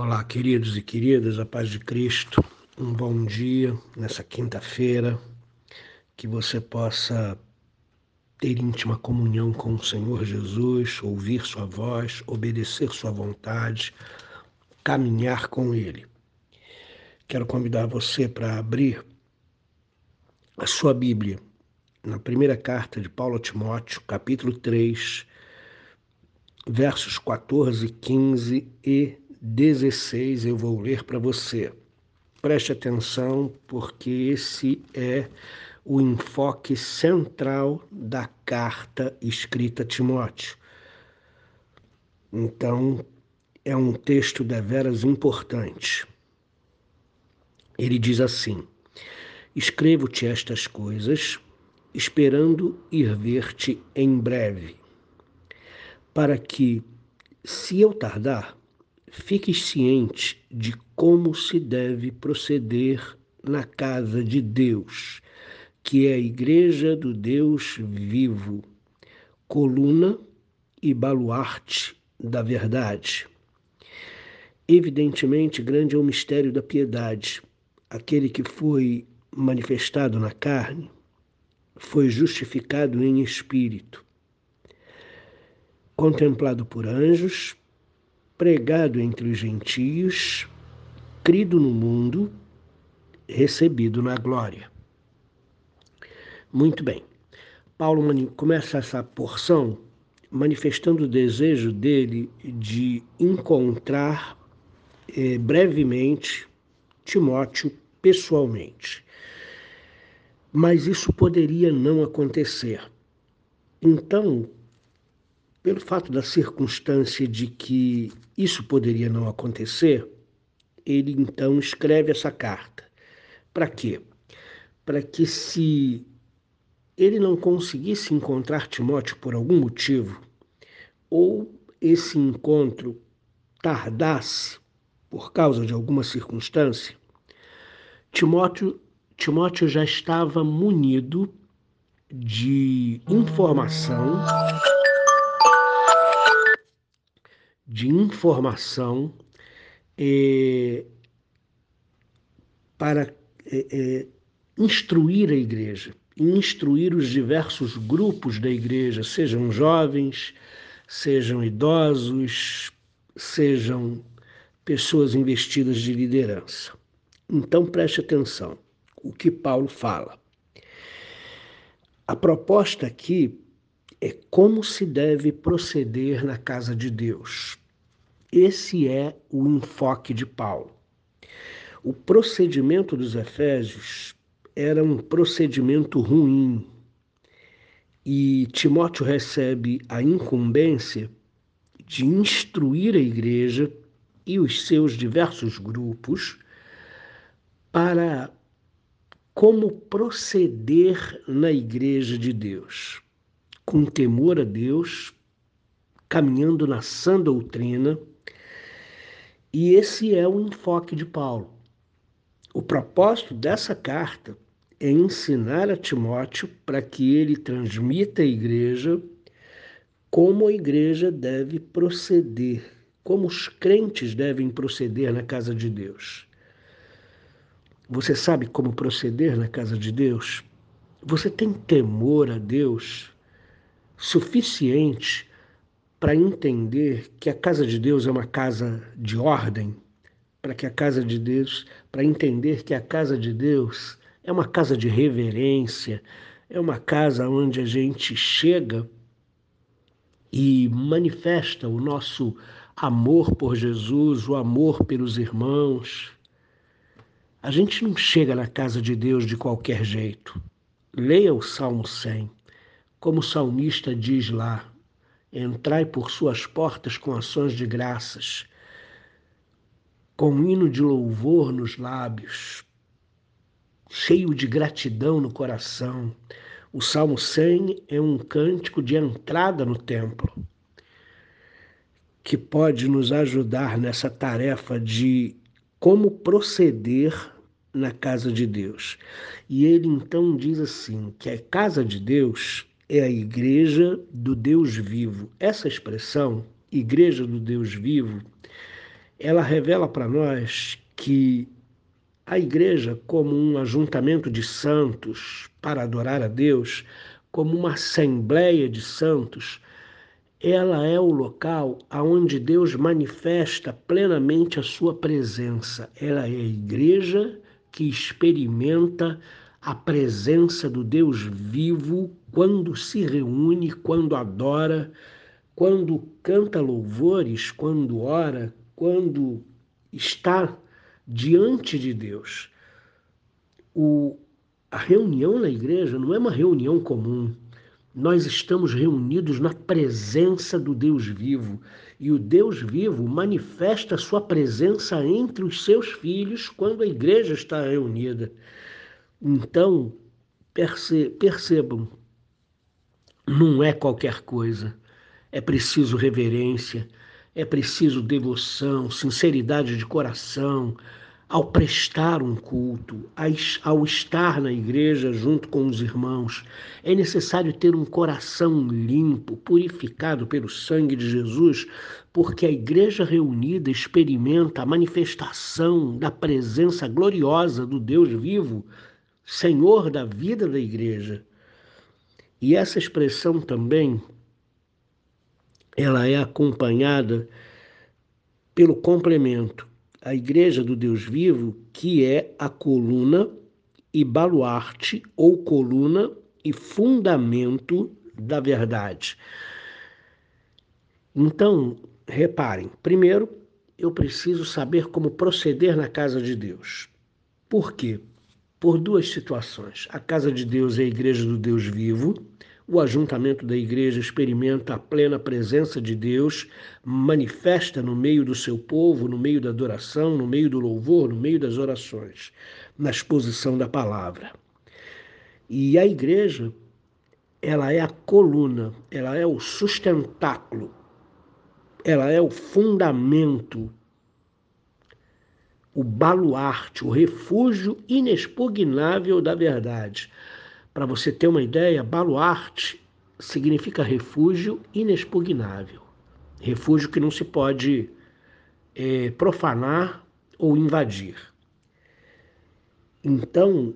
Olá, queridos e queridas, a paz de Cristo. Um bom dia nessa quinta-feira, que você possa ter íntima comunhão com o Senhor Jesus, ouvir Sua voz, obedecer Sua vontade, caminhar com Ele. Quero convidar você para abrir a sua Bíblia na primeira carta de Paulo a Timóteo, capítulo 3, versos 14, 15 e 16 eu vou ler para você. Preste atenção, porque esse é o enfoque central da carta escrita a Timóteo. Então, é um texto deveras importante. Ele diz assim: Escrevo-te estas coisas, esperando ir ver-te em breve, para que, se eu tardar, fiques ciente de como se deve proceder na casa de Deus, que é a igreja do Deus vivo, coluna e baluarte da verdade. Evidentemente, grande é o mistério da piedade. Aquele que foi manifestado na carne foi justificado em espírito, contemplado por anjos, pregado entre os gentios, crido no mundo, recebido na glória. Muito bem. Paulo começa essa porção manifestando o desejo dele de encontrar eh, brevemente Timóteo pessoalmente. Mas isso poderia não acontecer. Então, pelo fato da circunstância de que isso poderia não acontecer, ele então escreve essa carta. Para quê? Para que se ele não conseguisse encontrar Timóteo por algum motivo, ou esse encontro tardasse por causa de alguma circunstância, Timóteo, Timóteo já estava munido de informação de informação é, para é, é, instruir a igreja, instruir os diversos grupos da igreja, sejam jovens, sejam idosos, sejam pessoas investidas de liderança. Então preste atenção o que Paulo fala. A proposta aqui é como se deve proceder na casa de Deus. Esse é o enfoque de Paulo. O procedimento dos Efésios era um procedimento ruim e Timóteo recebe a incumbência de instruir a igreja e os seus diversos grupos para como proceder na igreja de Deus com temor a Deus, caminhando na sã doutrina. E esse é o enfoque de Paulo. O propósito dessa carta é ensinar a Timóteo para que ele transmita à igreja como a igreja deve proceder, como os crentes devem proceder na casa de Deus. Você sabe como proceder na casa de Deus? Você tem temor a Deus? suficiente para entender que a casa de Deus é uma casa de ordem, para que a casa de Deus, para entender que a casa de Deus é uma casa de reverência, é uma casa onde a gente chega e manifesta o nosso amor por Jesus, o amor pelos irmãos. A gente não chega na casa de Deus de qualquer jeito. Leia o Salmo 100. Como o salmista diz lá, entrai por suas portas com ações de graças, com um hino de louvor nos lábios, cheio de gratidão no coração. O Salmo 100 é um cântico de entrada no templo, que pode nos ajudar nessa tarefa de como proceder na casa de Deus. E ele então diz assim: que a casa de Deus é a igreja do Deus vivo. Essa expressão, igreja do Deus vivo, ela revela para nós que a igreja, como um ajuntamento de santos para adorar a Deus, como uma assembleia de santos, ela é o local aonde Deus manifesta plenamente a sua presença. Ela é a igreja que experimenta a presença do Deus vivo quando se reúne, quando adora, quando canta louvores, quando ora, quando está diante de Deus. O, a reunião na igreja não é uma reunião comum. Nós estamos reunidos na presença do Deus vivo. E o Deus vivo manifesta sua presença entre os seus filhos quando a igreja está reunida. Então, percebam, não é qualquer coisa. É preciso reverência, é preciso devoção, sinceridade de coração, ao prestar um culto, ao estar na igreja junto com os irmãos, é necessário ter um coração limpo, purificado pelo sangue de Jesus, porque a igreja reunida experimenta a manifestação da presença gloriosa do Deus vivo, Senhor da vida da igreja. E essa expressão também ela é acompanhada pelo complemento a Igreja do Deus Vivo, que é a coluna e baluarte, ou coluna e fundamento da verdade. Então, reparem, primeiro, eu preciso saber como proceder na casa de Deus. Por quê? Por duas situações. A casa de Deus é a igreja do Deus vivo, o ajuntamento da igreja experimenta a plena presença de Deus, manifesta no meio do seu povo, no meio da adoração, no meio do louvor, no meio das orações, na exposição da palavra. E a igreja, ela é a coluna, ela é o sustentáculo, ela é o fundamento, o baluarte, o refúgio inexpugnável da verdade para você ter uma ideia, baluarte significa refúgio inexpugnável. Refúgio que não se pode é, profanar ou invadir. Então,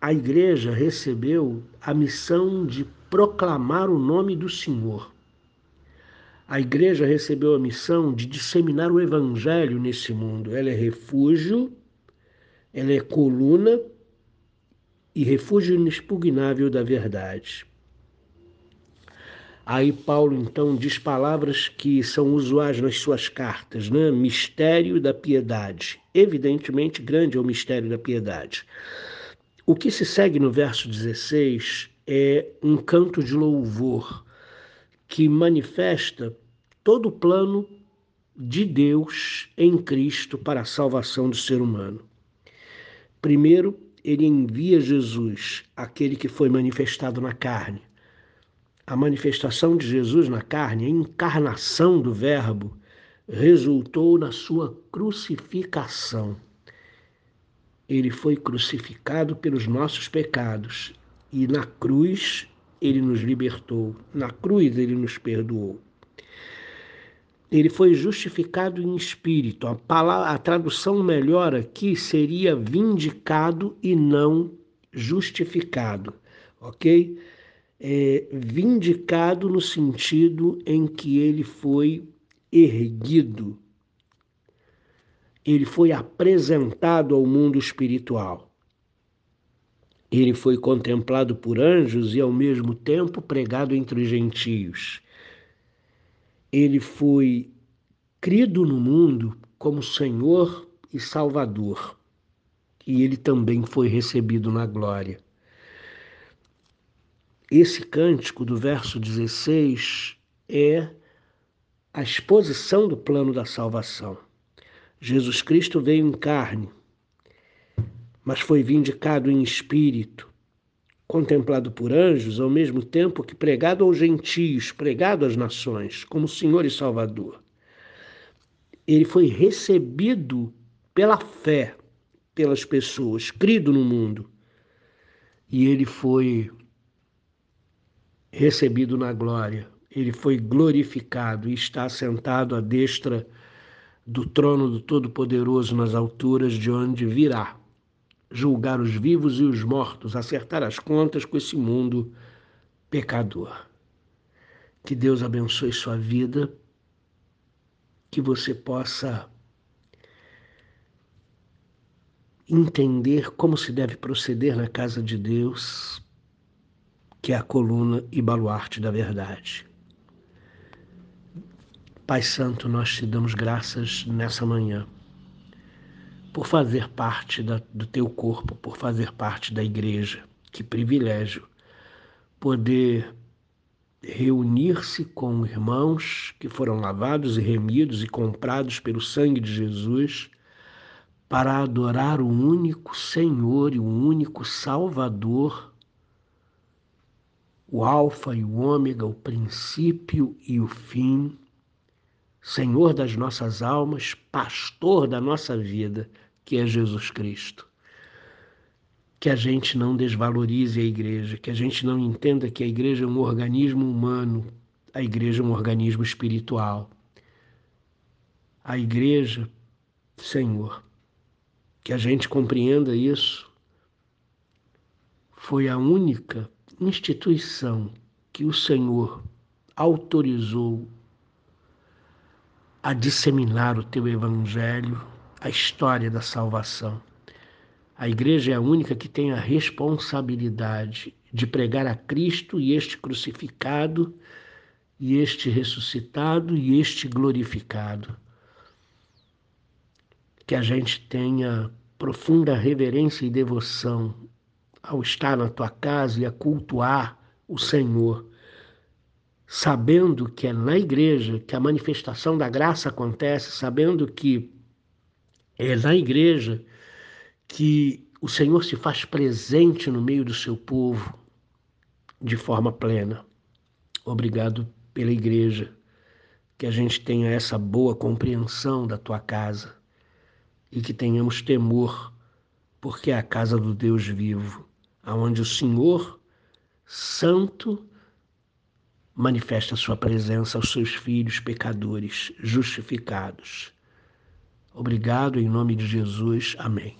a igreja recebeu a missão de proclamar o nome do Senhor. A igreja recebeu a missão de disseminar o evangelho nesse mundo. Ela é refúgio, ela é coluna e refúgio inexpugnável da verdade. Aí Paulo então diz palavras que são usuais nas suas cartas, né? Mistério da piedade. Evidentemente, grande é o mistério da piedade. O que se segue no verso 16 é um canto de louvor que manifesta todo o plano de Deus em Cristo para a salvação do ser humano. Primeiro, ele envia Jesus, aquele que foi manifestado na carne. A manifestação de Jesus na carne, a encarnação do Verbo, resultou na sua crucificação. Ele foi crucificado pelos nossos pecados e na cruz ele nos libertou, na cruz ele nos perdoou ele foi justificado em espírito. A, palavra, a tradução melhor aqui seria vindicado e não justificado, ok? É, vindicado no sentido em que ele foi erguido, ele foi apresentado ao mundo espiritual. Ele foi contemplado por anjos e, ao mesmo tempo, pregado entre os gentios ele foi crido no mundo como Senhor e Salvador, e ele também foi recebido na glória. Esse cântico do verso 16 é a exposição do plano da salvação. Jesus Cristo veio em carne, mas foi vindicado em espírito, contemplado por anjos, ao mesmo tempo que pregado aos gentios, pregado às nações, como Senhor e Salvador. Ele foi recebido pela fé pelas pessoas, crido no mundo. E ele foi recebido na glória. Ele foi glorificado e está sentado à destra do trono do Todo-Poderoso nas alturas, de onde virá julgar os vivos e os mortos, acertar as contas com esse mundo pecador. Que Deus abençoe sua vida, que você possa entender como se deve proceder na casa de Deus, que é a coluna e baluarte da verdade. Pai Santo, nós te damos graças nessa manhã por fazer parte da, do teu corpo, por fazer parte da igreja. Que privilégio poder reunir-se com irmãos que foram lavados e remidos e comprados pelo sangue de Jesus para adorar o único Senhor e o único Salvador, o Alfa e o Ômega, o princípio e o fim, Senhor das nossas almas, pastor da nossa vida, que é Jesus Cristo. Que a gente não desvalorize a igreja, que a gente não entenda que a igreja é um organismo humano, a igreja é um organismo espiritual. A igreja, Senhor, que a gente compreenda isso, foi a única instituição que o Senhor autorizou a disseminar o teu evangelho, a história da salvação. A igreja é a única que tem a responsabilidade de pregar a Cristo e este crucificado, e este ressuscitado e este glorificado. Que a gente tenha profunda reverência e devoção ao estar na tua casa e a cultuar o Senhor sabendo que é na igreja que a manifestação da graça acontece, sabendo que é na igreja que o Senhor se faz presente no meio do seu povo de forma plena. Obrigado pela igreja, que a gente tenha essa boa compreensão da tua casa e que tenhamos temor, porque é a casa do Deus vivo, aonde o Senhor santo manifesta a sua presença aos seus filhos pecadores justificados. Obrigado em nome de Jesus. Amém.